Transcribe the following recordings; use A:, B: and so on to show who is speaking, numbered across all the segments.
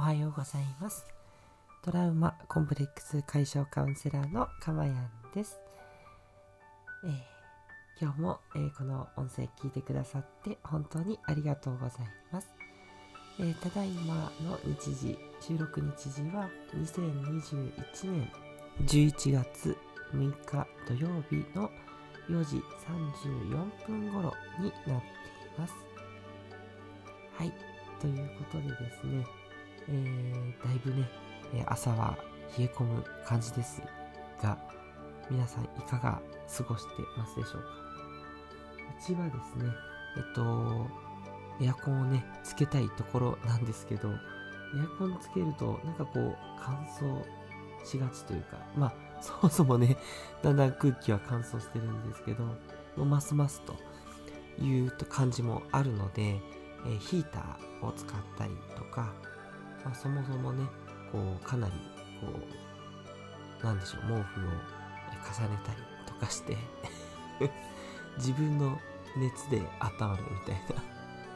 A: おはようございます。トラウマコンプレックス解消カウンセラーのかまやんです、えー、今日も、えー、この音声聞いてくださって本当にありがとうございます、えー、ただいまの日時収録日時は2021年11月6日土曜日の4時34分頃になっています。はいということでですね、えー、だいぶね、朝は冷え込む感じですが、皆さんいかが過ごしてますでしょうか？うちはですね、えっと、エアコンをね、つけたいところなんですけど、エアコンつけると、なんかこう、乾燥しがちというか、まあ、そもそもね、だんだん空気は乾燥してるんですけど、ますますという感じもあるので、えヒーターを使ったりとか、まあ、そもそもねこうかなりこうなんでしょう毛布を重ねたりとかして 自分の熱で温まるみたいな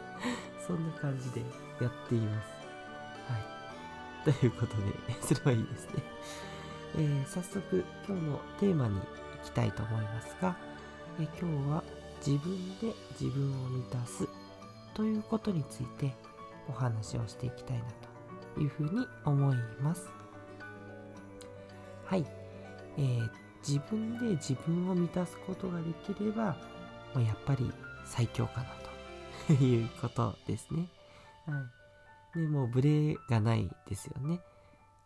A: そんな感じでやっています。はい。ということで それはいいですね、えー、早速今日のテーマに行きたいと思いますが、えー、今日は自分で自分を満たすということについてお話をしていきたいなというふうに思います。はい。えー、自分で自分を満たすことができれば、もうやっぱり最強かなということですね。はい。で、もうブレがないですよね。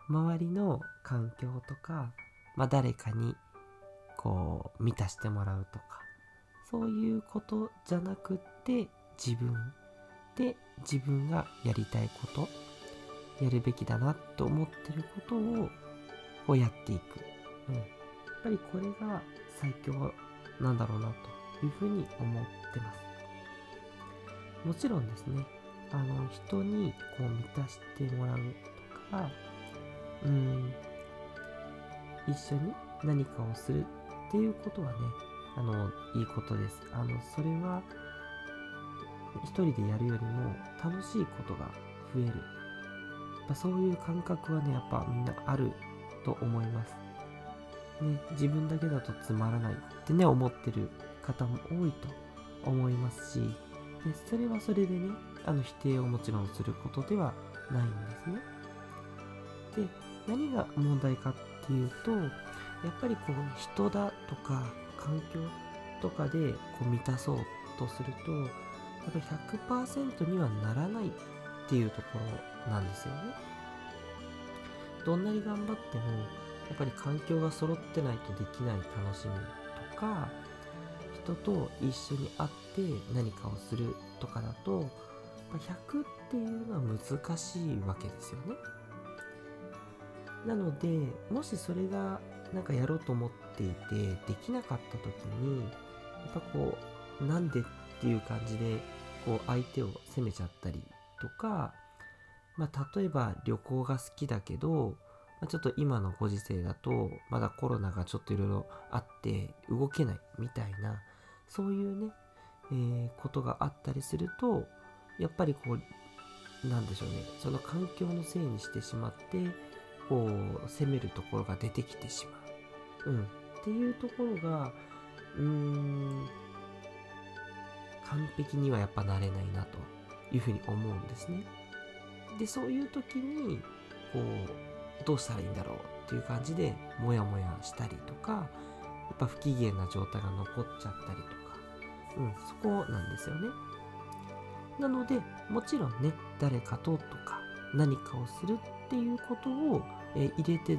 A: 周りの環境とか、まあ誰かにこう満たしてもらうとか、そういうことじゃなくって自分で自分がやりたいことやるべきだなと思ってることをこうやっていく、うん、やっぱりこれが最強なんだろうなというふうに思ってます。もちろんですねあの人にこう満たしてもらうとかうん。一緒に何かをするっていうことはねあのいいことです。あのそれは一人でやるよりも楽しいことが増える。やそういう感覚はね、やっぱみんなあると思います。ね、自分だけだとつまらないってね、思ってる方も多いと思いますし、でそれはそれでね、あの否定をもちろんすることではないんですね。で、何が問題かっていうと、やっぱりこう人だとか環境とかでこう満たそうとすると、ぱり100%にはならないっていうところなんですよね。どんなに頑張ってもやっぱり環境が揃ってないとできない楽しみとか人と一緒に会って何かをするとかだと100っていうのは難しいわけですよね。なのでもしそれがなんかやろうと思っていてできなかった時にやっぱこうなんでっていう感じでこう相手を責めちゃったりとか、まあ、例えば旅行が好きだけど、まあ、ちょっと今のご時世だとまだコロナがちょっといろいろあって動けないみたいなそういうね、えー、ことがあったりするとやっぱりこうなんでしょうねその環境のせいにしてしまってこう責めるところが出てきてしまう、うん、っていうところがうーん完璧にはやっぱなれないなというふうに思うんですね。で、そういう時に、こう、どうしたらいいんだろうっていう感じで、モヤモヤしたりとか、やっぱ不機嫌な状態が残っちゃったりとか、うん、そこなんですよね。なので、もちろんね、誰かととか、何かをするっていうことを、え入れて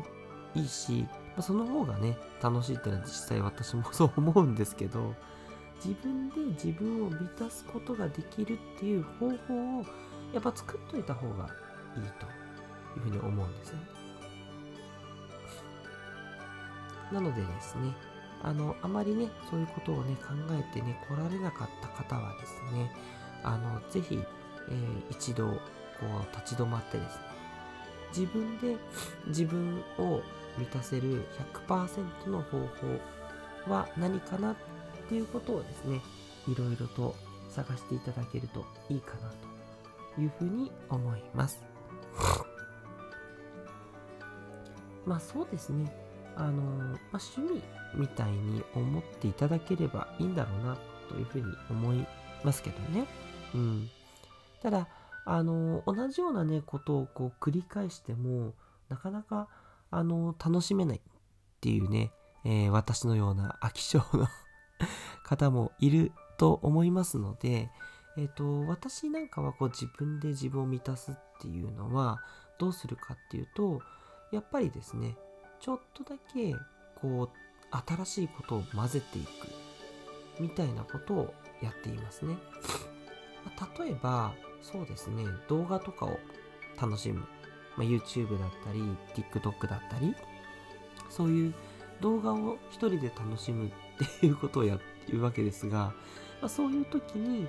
A: いいし、ま、その方がね、楽しいっていうのは実際私も そう思うんですけど、自分で自分を満たすことができるっていう方法をやっぱ作っといた方がいいというふうに思うんですね。なのでですね、あの、あまりね、そういうことをね、考えてね、来られなかった方はですね、あの、ぜひ、えー、一度、こう、立ち止まってですね、自分で自分を満たせる100%の方法は何かなっていうことをですね、いろいろと探していただけるといいかなというふうに思います。まあそうですねあの、まあ、趣味みたいに思っていただければいいんだろうなというふうに思いますけどね。うん、ただあの同じようなねことをこう繰り返してもなかなかあの楽しめないっていうね、えー、私のような飽き性の方もいると思いますので、えーと、私なんかはこう自分で自分を満たすっていうのはどうするかっていうとやっぱりですねちょっとだけこう新しいことを混ぜていくみたいなことをやっていますね。例えばそうですね動画とかを楽しむ、まあ、YouTube だったり TikTok だったりそういう動画を一人で楽しむっていうことをやってるわけですが、まあ、そういう時に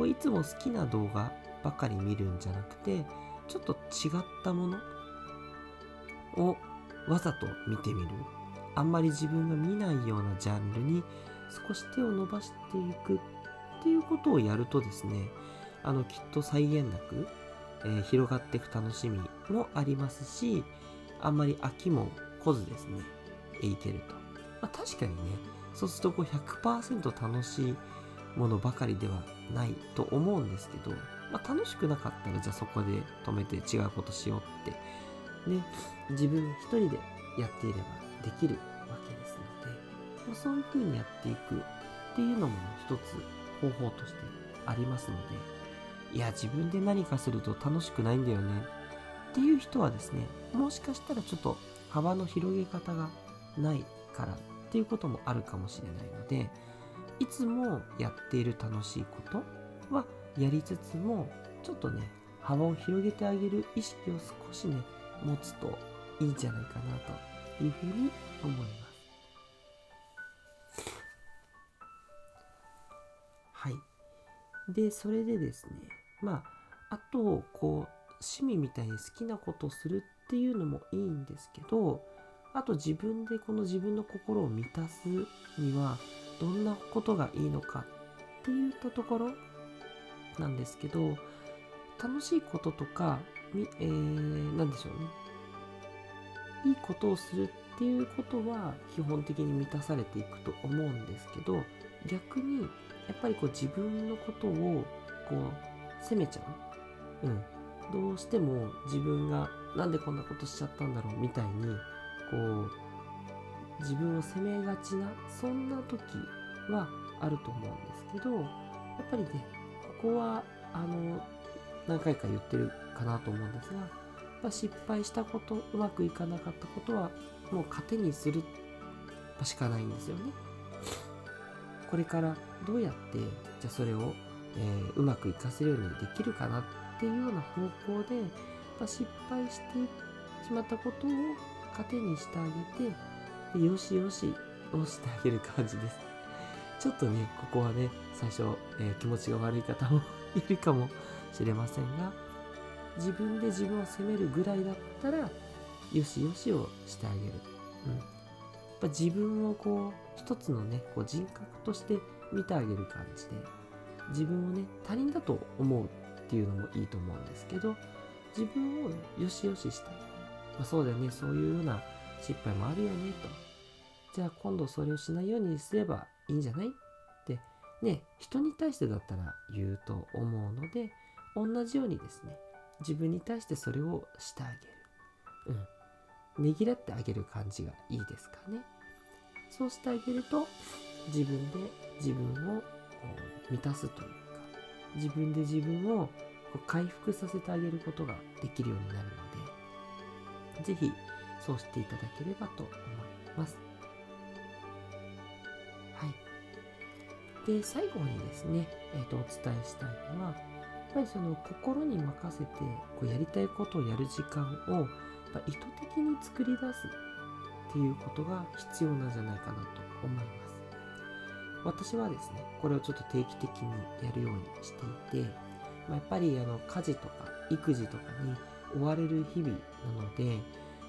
A: こういつも好きな動画ばかり見るんじゃなくてちょっと違ったものをわざと見てみる。あんまり自分が見ないようなジャンルに少し手を伸ばしていくっていうことをやるとですねあのきっと際限なく、えー、広がっていく楽しみもありますしあんまり飽きも来ずですねいけると、まあ、確かにねそうするとこう100%楽しいものばかりではないと思うんですけど、まあ、楽しくなかったらじゃあそこで止めて違うことしようってね自分一人でやっていればできるわけですので、ま、そういうふうにやっていくっていうのも一つ方法としてありますのでいや自分で何かすると楽しくないんだよねっていう人はですねもしかしたらちょっと幅の広げ方がないからっていうこともあるかもしれないのでいつもやっている楽しいことはやりつつもちょっとね幅を広げてあげる意識を少しね持つといいんじゃないかなというふうに思います。はい。で、それでですね、まあ、あと、こう、趣味みたいに好きなことをするっていうのもいいんですけど、あと自分でこの自分の心を満たすにはどんなことがいいのかっていったところなんですけど楽しいこととか、えー、何でしょうね。いいことをするっていうことは基本的に満たされていくと思うんですけど逆にやっぱりこう自分のことをこう責めちゃう、うん、どうしても自分がなんでこんなことしちゃったんだろうみたいに自分を責めがちなそんな時はあると思うんですけどやっぱりねここはあの何回か言ってるかなと思うんですがや失敗したことうまくいかなかったことはもう糧にするしかないんですよね。これからどうやってじゃあそれを、えー、うまくいかせるようにできるかなっていうような方向で失敗してしまったことを糧にしてあげてでよしよしをしてあげる感じです。ちょっとね、ここはね、最初、えー、気持ちが悪い方もいるかもしれませんが、自分で自分を責めるぐらいだったら、よしよしをしてあげる。うん。やっぱ自分をこう、一つのね、こう人格として見てあげる感じで、自分をね、他人だと思うっていうのもいいと思うんですけど、自分をよしよしして、まあ、そうだよね、そういうような失敗もあるよねと。じゃあ今度それをしないようにすればいいんじゃない？ってね、人に対してだったら言うと思うので、同じようにですね、自分に対してそれをしてあげる。うん。ねぎらってあげる感じがいいですかね。そうしてあげると、自分で自分を満たすというか、自分で自分を回復させてあげることができるようになるので、ぜひそうしていただければと思います。はい。で、最後にですね、えーと、お伝えしたいのは、やっぱりその心に任せてこうやりたいことをやる時間を意図的に作り出すっていうことが必要なんじゃないかなと思います。私はですね、これをちょっと定期的にやるようにしていて、まあ、やっぱりあの家事とか育児とかに追われる日々なので、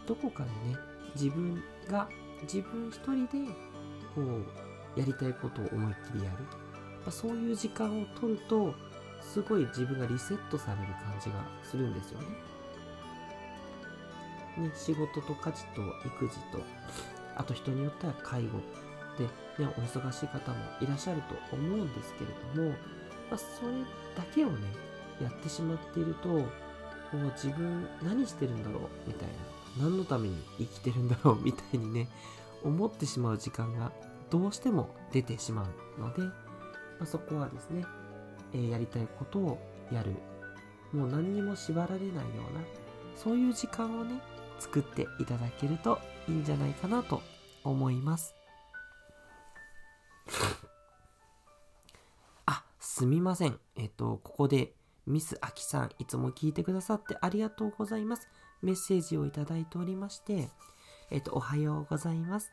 A: どこかでね自分が自分一人でこうやりたいことを思いっきりやる、ま、そういう時間を取るとすごい自分がリセットされる感じがするんですよね。ね、仕事と家事と育児とあと人によっては介護で、ね、お忙しい方もいらっしゃると思うんですけれども、まあ、それだけをねやってしまっているともう自分何してるんだろうみたいな。何のために生きてるんだろうみたいにね思ってしまう時間がどうしても出てしまうので、まあ、そこはですね、えー、やりたいことをやる。もう何にも縛られないようなそういう時間をね作っていただけるといいんじゃないかなと思います。あすみません。えっとここでミスアキさんいつも聞いてくださってありがとうございます。メッセージをいただいておりましてえっとおはようございます。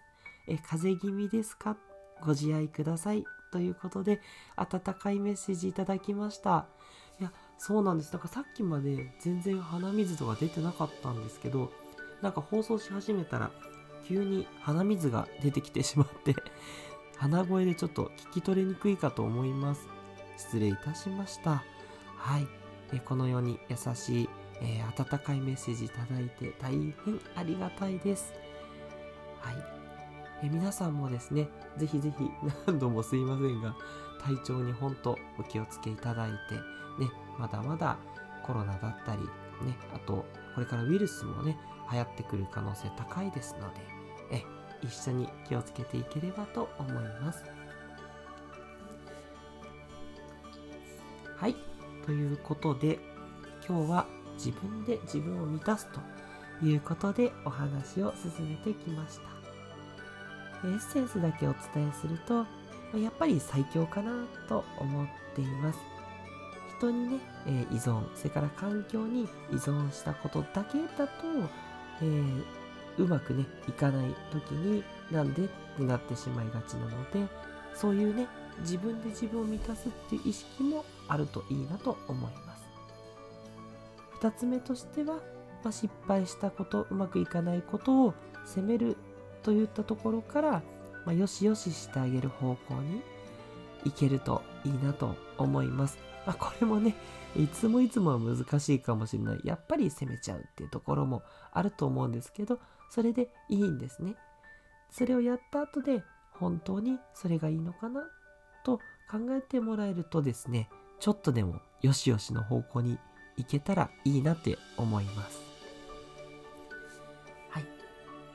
A: え風邪気味ですか？ご自愛ください。ということで温かいメッセージいただきました。いやそうなんです。だからさっきまで全然鼻水とか出てなかったんですけどなんか放送し始めたら急に鼻水が出てきてしまって 鼻声でちょっと聞き取りにくいかと思います。失礼いたしました。はい。えこのように優しい、えー、温かいメッセージいただいて大変ありがたいですはいえ皆さんもですねぜひぜひ何度もすいませんが体調に本当お気をつけいただいてねまだまだコロナだったりねあとこれからウイルスもね流行ってくる可能性高いですので、え、一緒に気をつけていければと思います。はい。ということで、今日は自分で自分を満たすということでお話を進めてきました。エッセンスだけお伝えすると、やっぱり最強かなと思っています。人にね、え、依存、それから環境に依存したことだけだと、えー、うまくねいかない時になんでってなってしまいがちなのでそういうね自分で自分を満たすっていう意識もあるといいなと思います2つ目としては、まあ、失敗したことうまくいかないことを責めるといったところから、まあ、よしよししてあげる方向にいけるといいなと思いますまあ、これもね、いつもいつもは難しいかもしれない。やっぱり攻めちゃうっていうところもあると思うんですけど、それでいいんですね。それをやった後で、本当にそれがいいのかなと考えてもらえるとですね、ちょっとでもよしよしの方向に行けたらいいなって思います。はい。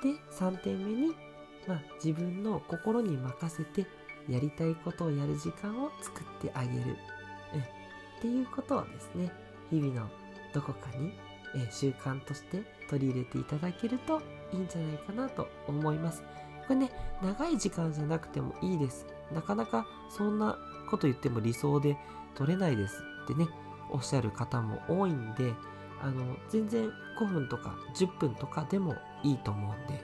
A: で、3点目に、まあ、自分の心に任せてやりたいことをやる時間を作ってあげる。っていうことをですね日々のどこかに、え習慣として取り入れていただけるといいんじゃないかなと思いますこれね長い時間じゃなくてもいいですなかなかそんなこと言っても理想で取れないですってねおっしゃる方も多いんであの全然5分とか10分とかでもいいと思うんで、ね、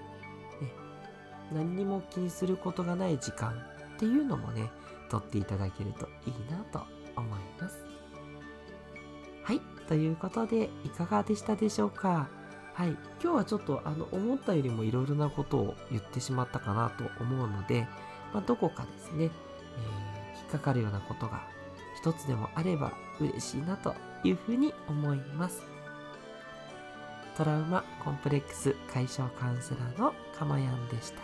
A: 何にも気にすることがない時間っていうのもね取っていただけるといいなと思います。はい、ということでいかがでしたでしょうか？はい、今日はちょっとあの思ったよりもいろいろなことを言ってしまったかなと思うので、まあ、どこかですね、えー、引っかかるようなことが一つでもあれば嬉しいなというふうに思います。トラウマコンプレックス解消カウンセラーのかまやんでした。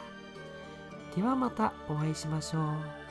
A: ではまたお会いしましょう。